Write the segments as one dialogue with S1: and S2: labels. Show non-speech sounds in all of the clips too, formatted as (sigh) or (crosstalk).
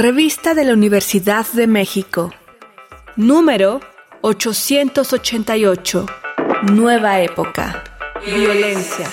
S1: Revista de la Universidad de México. Número 888. Nueva época. Violencia.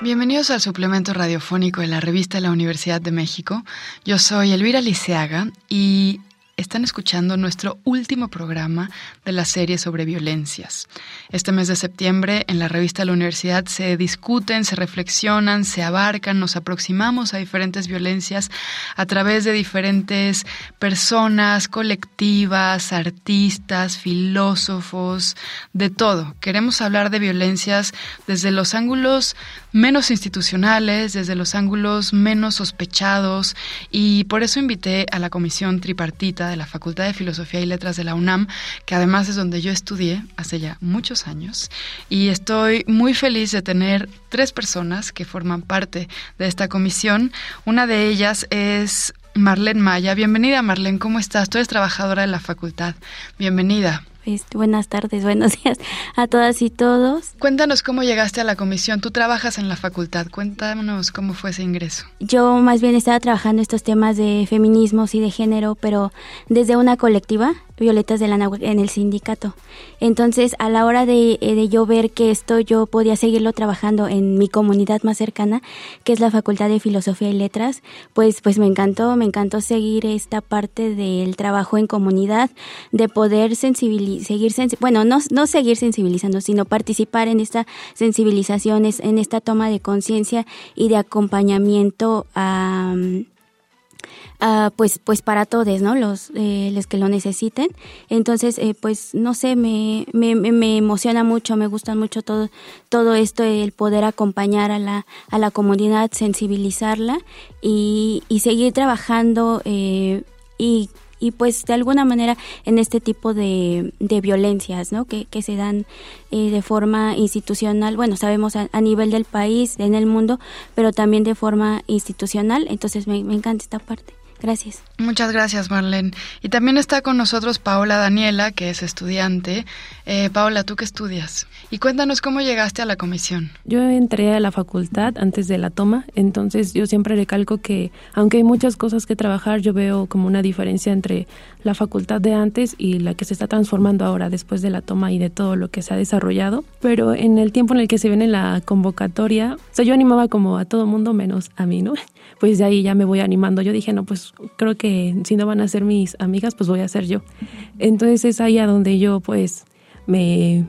S2: Bienvenidos al suplemento radiofónico de la revista de la Universidad de México. Yo soy Elvira Liceaga y están escuchando nuestro último programa de la serie sobre violencias. Este mes de septiembre en la revista la universidad se discuten, se reflexionan, se abarcan, nos aproximamos a diferentes violencias a través de diferentes personas, colectivas, artistas, filósofos, de todo. Queremos hablar de violencias desde los ángulos menos institucionales, desde los ángulos menos sospechados y por eso invité a la comisión tripartita de la Facultad de Filosofía y Letras de la UNAM, que además es donde yo estudié hace ya muchos años y estoy muy feliz de tener tres personas que forman parte de esta comisión. Una de ellas es Marlene Maya. Bienvenida Marlene, ¿cómo estás? Tú eres trabajadora de la facultad. Bienvenida.
S3: Este, buenas tardes, (laughs) buenos días a todas y todos.
S2: Cuéntanos cómo llegaste a la comisión. Tú trabajas en la facultad. Cuéntanos cómo fue ese ingreso.
S3: Yo más bien estaba trabajando estos temas de feminismos y de género, pero desde una colectiva Violetas de la en el sindicato. Entonces, a la hora de, eh, de, yo ver que esto yo podía seguirlo trabajando en mi comunidad más cercana, que es la Facultad de Filosofía y Letras, pues, pues me encantó, me encantó seguir esta parte del trabajo en comunidad, de poder sensibilizar, seguir, bueno, no, no seguir sensibilizando, sino participar en esta sensibilización, en esta toma de conciencia y de acompañamiento a Ah, pues pues para todos no los eh, los que lo necesiten entonces eh, pues no sé me, me, me, emociona mucho me gusta mucho todo todo esto el poder acompañar a la a la comunidad sensibilizarla y, y seguir trabajando eh, y y pues de alguna manera en este tipo de, de violencias ¿no? que, que se dan de forma institucional, bueno, sabemos a, nivel del país, en el mundo, pero también de forma institucional, entonces me encanta esta parte. Gracias.
S2: Muchas gracias, Marlene. Y también está con nosotros Paola Daniela, que es estudiante. Eh, Paola, ¿tú qué estudias? Y cuéntanos cómo llegaste a la comisión.
S4: Yo entré a la facultad antes de la toma, entonces yo siempre recalco que, aunque hay muchas cosas que trabajar, yo veo como una diferencia entre la facultad de antes y la que se está transformando ahora después de la toma y de todo lo que se ha desarrollado. Pero en el tiempo en el que se viene la convocatoria, o sea, yo animaba como a todo mundo menos a mí, ¿no? (laughs) Pues de ahí ya me voy animando. Yo dije, no, pues creo que si no van a ser mis amigas, pues voy a ser yo. Entonces es ahí a donde yo pues me,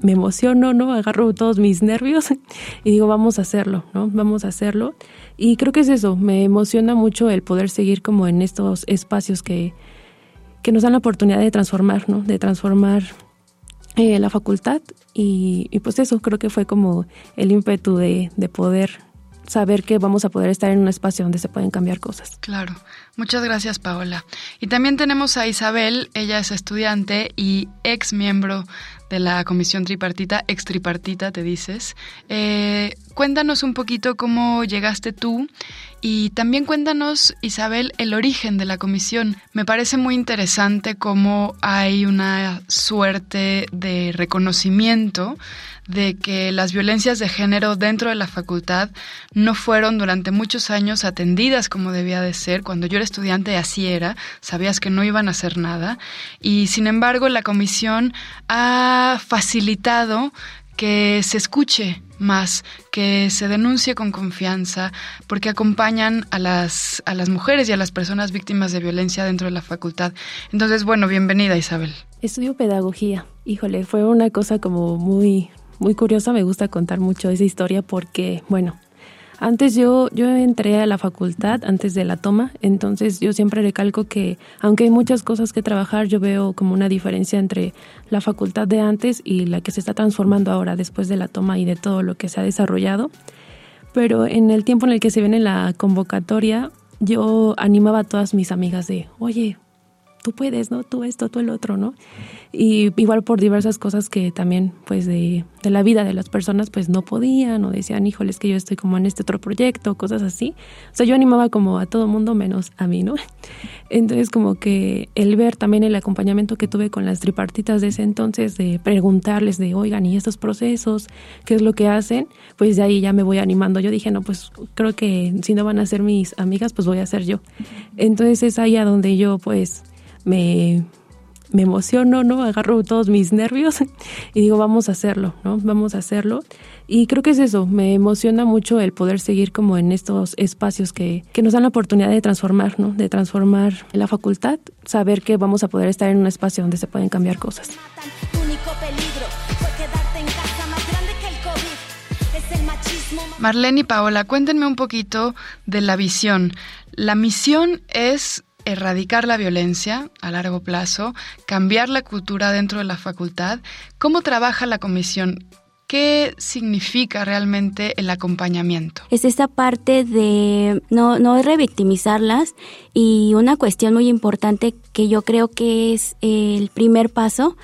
S4: me emociono, ¿no? Agarro todos mis nervios (laughs) y digo, vamos a hacerlo, ¿no? Vamos a hacerlo. Y creo que es eso, me emociona mucho el poder seguir como en estos espacios que, que nos dan la oportunidad de transformar, ¿no? De transformar eh, la facultad y, pues eso creo que fue como el ímpetu de poder saber que vamos a poder estar en un espacio donde se pueden cambiar cosas.
S2: Claro. Muchas gracias, Paola. Y también tenemos a Isabel, ella es estudiante y ex miembro de la comisión tripartita, ex tripartita, te dices. Eh, cuéntanos un poquito cómo llegaste tú y también cuéntanos, Isabel, el origen de la comisión. Me parece muy interesante cómo hay una suerte de reconocimiento de que las violencias de género dentro de la facultad no fueron durante muchos años atendidas como debía de ser. Cuando yo era estudiante así era, sabías que no iban a hacer nada y sin embargo la comisión ha facilitado que se escuche más, que se denuncie con confianza, porque acompañan a las, a las mujeres y a las personas víctimas de violencia dentro de la facultad. Entonces, bueno, bienvenida Isabel.
S4: Estudio pedagogía. Híjole, fue una cosa como muy, muy curiosa, me gusta contar mucho esa historia porque, bueno, antes yo, yo entré a la facultad antes de la toma, entonces yo siempre recalco que aunque hay muchas cosas que trabajar, yo veo como una diferencia entre la facultad de antes y la que se está transformando ahora después de la toma y de todo lo que se ha desarrollado. Pero en el tiempo en el que se viene la convocatoria, yo animaba a todas mis amigas de, oye, tú puedes, ¿no? Tú esto, tú el otro, ¿no? Y igual por diversas cosas que también, pues, de, de la vida de las personas, pues, no podían o decían, híjole, es que yo estoy como en este otro proyecto, cosas así. O sea, yo animaba como a todo mundo menos a mí, ¿no? (laughs) Entonces, como que el ver también el acompañamiento que tuve con las tripartitas de ese entonces, de preguntarles de, oigan, ¿y estos procesos? ¿Qué es lo que hacen? Pues de ahí ya me voy animando. Yo dije, no, pues creo que si no van a ser mis amigas, pues voy a ser yo. Entonces es ahí a donde yo, pues, me, me emociono, ¿no? Agarro todos mis nervios (laughs) y digo, vamos a hacerlo, ¿no? Vamos a hacerlo. Y creo que es eso, me emociona mucho el poder seguir como en estos espacios que, que nos dan la oportunidad de transformar, ¿no? De transformar la facultad, saber que vamos a poder estar en un espacio donde se pueden cambiar cosas.
S2: Marlene y Paola, cuéntenme un poquito de la visión. La misión es erradicar la violencia a largo plazo, cambiar la cultura dentro de la facultad. ¿Cómo trabaja la comisión? ¿Qué significa realmente el acompañamiento?
S3: Es esta parte de no, no revictimizarlas y una cuestión muy importante que yo creo que es el primer paso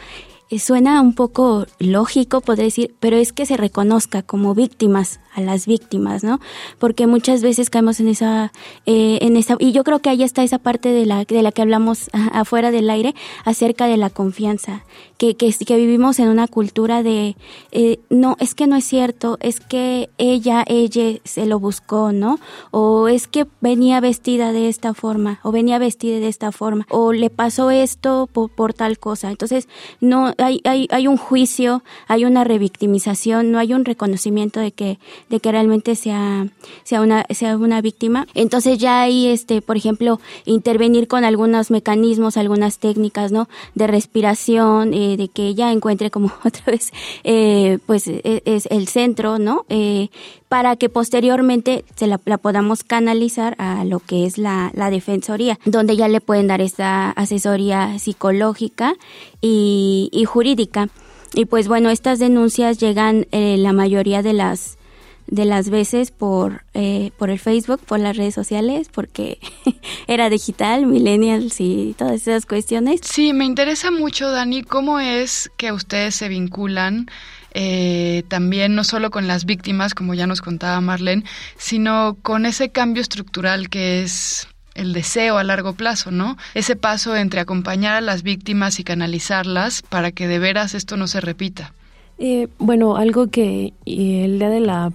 S3: suena un poco lógico, podría decir, pero es que se reconozca como víctimas a las víctimas, ¿no? Porque muchas veces caemos en esa, eh, en esa, y yo creo que ahí está esa parte de la, de la que hablamos (laughs) afuera del aire acerca de la confianza, que, que, que vivimos en una cultura de, eh, no, es que no es cierto, es que ella, ella se lo buscó, ¿no? O es que venía vestida de esta forma, o venía vestida de esta forma, o le pasó esto por, por tal cosa. Entonces, no, hay, hay, hay un juicio, hay una revictimización, no hay un reconocimiento de que de que realmente sea, sea, una, sea una víctima. Entonces ya ahí, este, por ejemplo, intervenir con algunos mecanismos, algunas técnicas, ¿no? De respiración, eh, de que ella encuentre como (laughs) otra vez, eh, pues e, es, el centro, ¿no? Eh, para que posteriormente se la, podamos canalizar a lo que es la, la, defensoría, donde ya le pueden dar esta asesoría psicológica y, y jurídica. Y pues bueno, estas denuncias llegan eh, la mayoría de las de las veces por, eh, por el Facebook, por las redes sociales, porque (laughs) era digital, millennials y todas esas cuestiones.
S2: Sí, me interesa mucho, Dani, cómo es que ustedes se vinculan eh, también no solo con las víctimas, como ya nos contaba Marlene, sino con ese cambio estructural que es el deseo a largo plazo, ¿no? Ese paso entre acompañar a las víctimas y canalizarlas para que de veras esto no se repita.
S4: Eh, bueno, algo que el día de la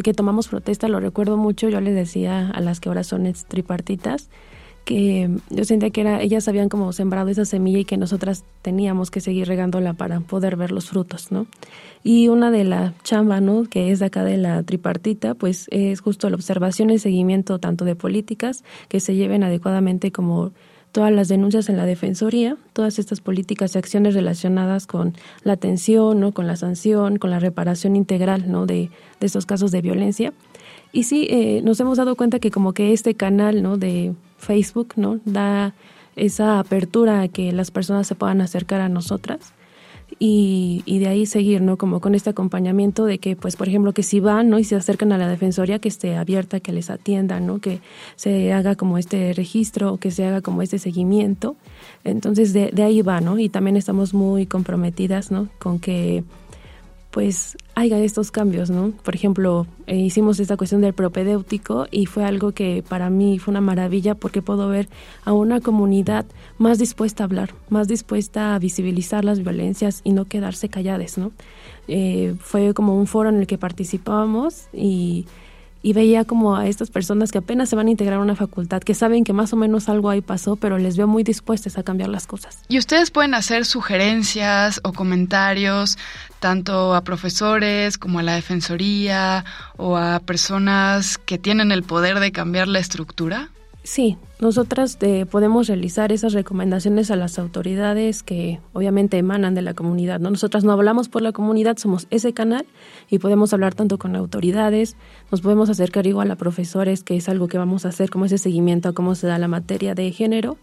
S4: que tomamos protesta, lo recuerdo mucho, yo les decía a las que ahora son tripartitas, que yo sentía que era, ellas habían como sembrado esa semilla y que nosotras teníamos que seguir regándola para poder ver los frutos, ¿no? Y una de la chamba, ¿no? Que es acá de la tripartita, pues es justo la observación y seguimiento tanto de políticas que se lleven adecuadamente como todas las denuncias en la Defensoría, todas estas políticas y acciones relacionadas con la atención, ¿no? con la sanción, con la reparación integral ¿no? de estos casos de violencia. Y sí, eh, nos hemos dado cuenta que como que este canal ¿no? de Facebook ¿no? da esa apertura a que las personas se puedan acercar a nosotras y, y, de ahí seguir, ¿no? Como con este acompañamiento de que, pues, por ejemplo, que si van, ¿no? Y se acercan a la defensoría, que esté abierta, que les atiendan, ¿no? Que se haga como este registro o que se haga como este seguimiento. Entonces, de, de ahí va, ¿no? Y también estamos muy comprometidas, ¿no? Con que pues haya estos cambios, ¿no? Por ejemplo, eh, hicimos esta cuestión del propedéutico y fue algo que para mí fue una maravilla porque puedo ver a una comunidad más dispuesta a hablar, más dispuesta a visibilizar las violencias y no quedarse calladas, ¿no? Eh, fue como un foro en el que participábamos y y veía como a estas personas que apenas se van a integrar a una facultad, que saben que más o menos algo ahí pasó, pero les veo muy dispuestas a cambiar las cosas.
S2: Y ustedes pueden hacer sugerencias o comentarios tanto a profesores como a la defensoría o a personas que tienen el poder de cambiar la estructura.
S4: Sí, nosotras eh, podemos realizar esas recomendaciones a las autoridades que obviamente emanan de la comunidad. ¿no? Nosotras no hablamos por la comunidad, somos ese canal y podemos hablar tanto con autoridades, nos podemos acercar igual a profesores, que es algo que vamos a hacer como ese seguimiento a cómo se da la materia de género.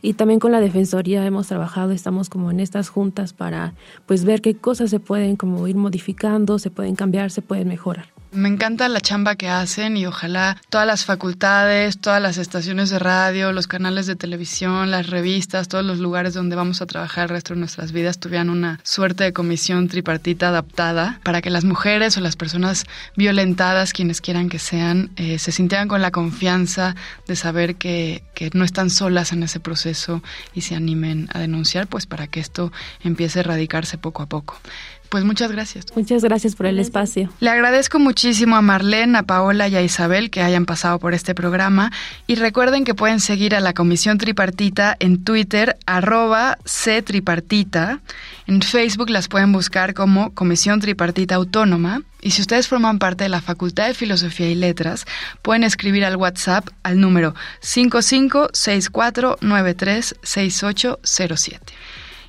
S4: Y también con la Defensoría hemos trabajado, estamos como en estas juntas para pues ver qué cosas se pueden como ir modificando, se pueden cambiar, se pueden mejorar.
S2: Me encanta la chamba que hacen y ojalá todas las facultades, todas las estaciones de radio, los canales de televisión, las revistas, todos los lugares donde vamos a trabajar el resto de nuestras vidas tuvieran una suerte de comisión tripartita adaptada para que las mujeres o las personas violentadas, quienes quieran que sean, eh, se sintieran con la confianza de saber que, que no están solas en ese proceso y se animen a denunciar, pues para que esto empiece a erradicarse poco a poco. Pues muchas gracias.
S4: Muchas gracias por el espacio.
S2: Le agradezco muchísimo a Marlene, a Paola y a Isabel que hayan pasado por este programa y recuerden que pueden seguir a la Comisión Tripartita en Twitter arroba Tripartita. En Facebook las pueden buscar como Comisión Tripartita Autónoma y si ustedes forman parte de la Facultad de Filosofía y Letras, pueden escribir al WhatsApp al número 5564936807.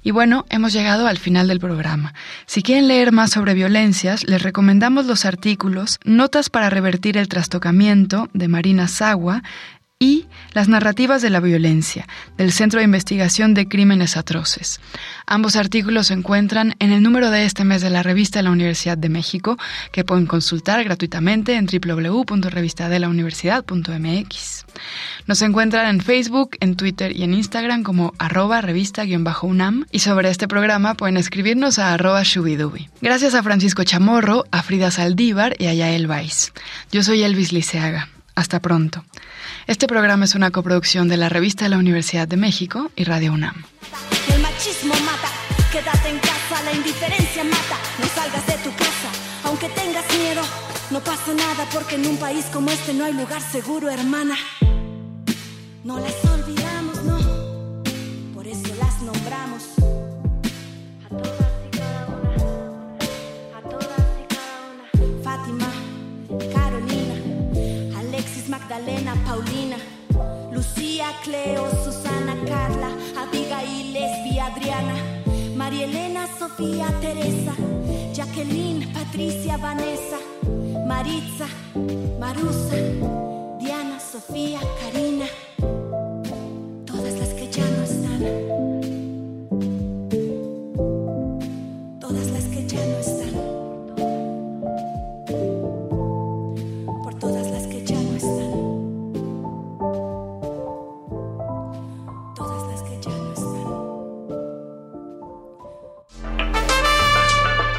S2: Y bueno, hemos llegado al final del programa. Si quieren leer más sobre violencias, les recomendamos los artículos Notas para revertir el trastocamiento de Marina Sagua y Las narrativas de la violencia, del Centro de Investigación de Crímenes Atroces. Ambos artículos se encuentran en el número de este mes de la revista de la Universidad de México, que pueden consultar gratuitamente en www.revistadelauniversidad.mx. Nos encuentran en Facebook, en Twitter y en Instagram como arroba revista-unam y sobre este programa pueden escribirnos a arroba shubidubi. Gracias a Francisco Chamorro, a Frida Saldívar y a Yael Weiss. Yo soy Elvis Liceaga. Hasta pronto. Este programa es una coproducción de la Revista de la Universidad de México y Radio UNAM.
S5: El machismo mata, quédate en casa, la indiferencia mata, no salgas de tu casa, aunque tengas miedo, no pasa nada porque en un país como este no hay lugar seguro, hermana. No las olvidamos, no, por eso las nombramos. Magdalena, Paulina, Lucía, Cleo, Susana, Carla, Abigail, Lesbia, Adriana, María Elena, Sofía, Teresa, Jacqueline, Patricia, Vanessa, Maritza, Marusa, Diana, Sofía, Karina,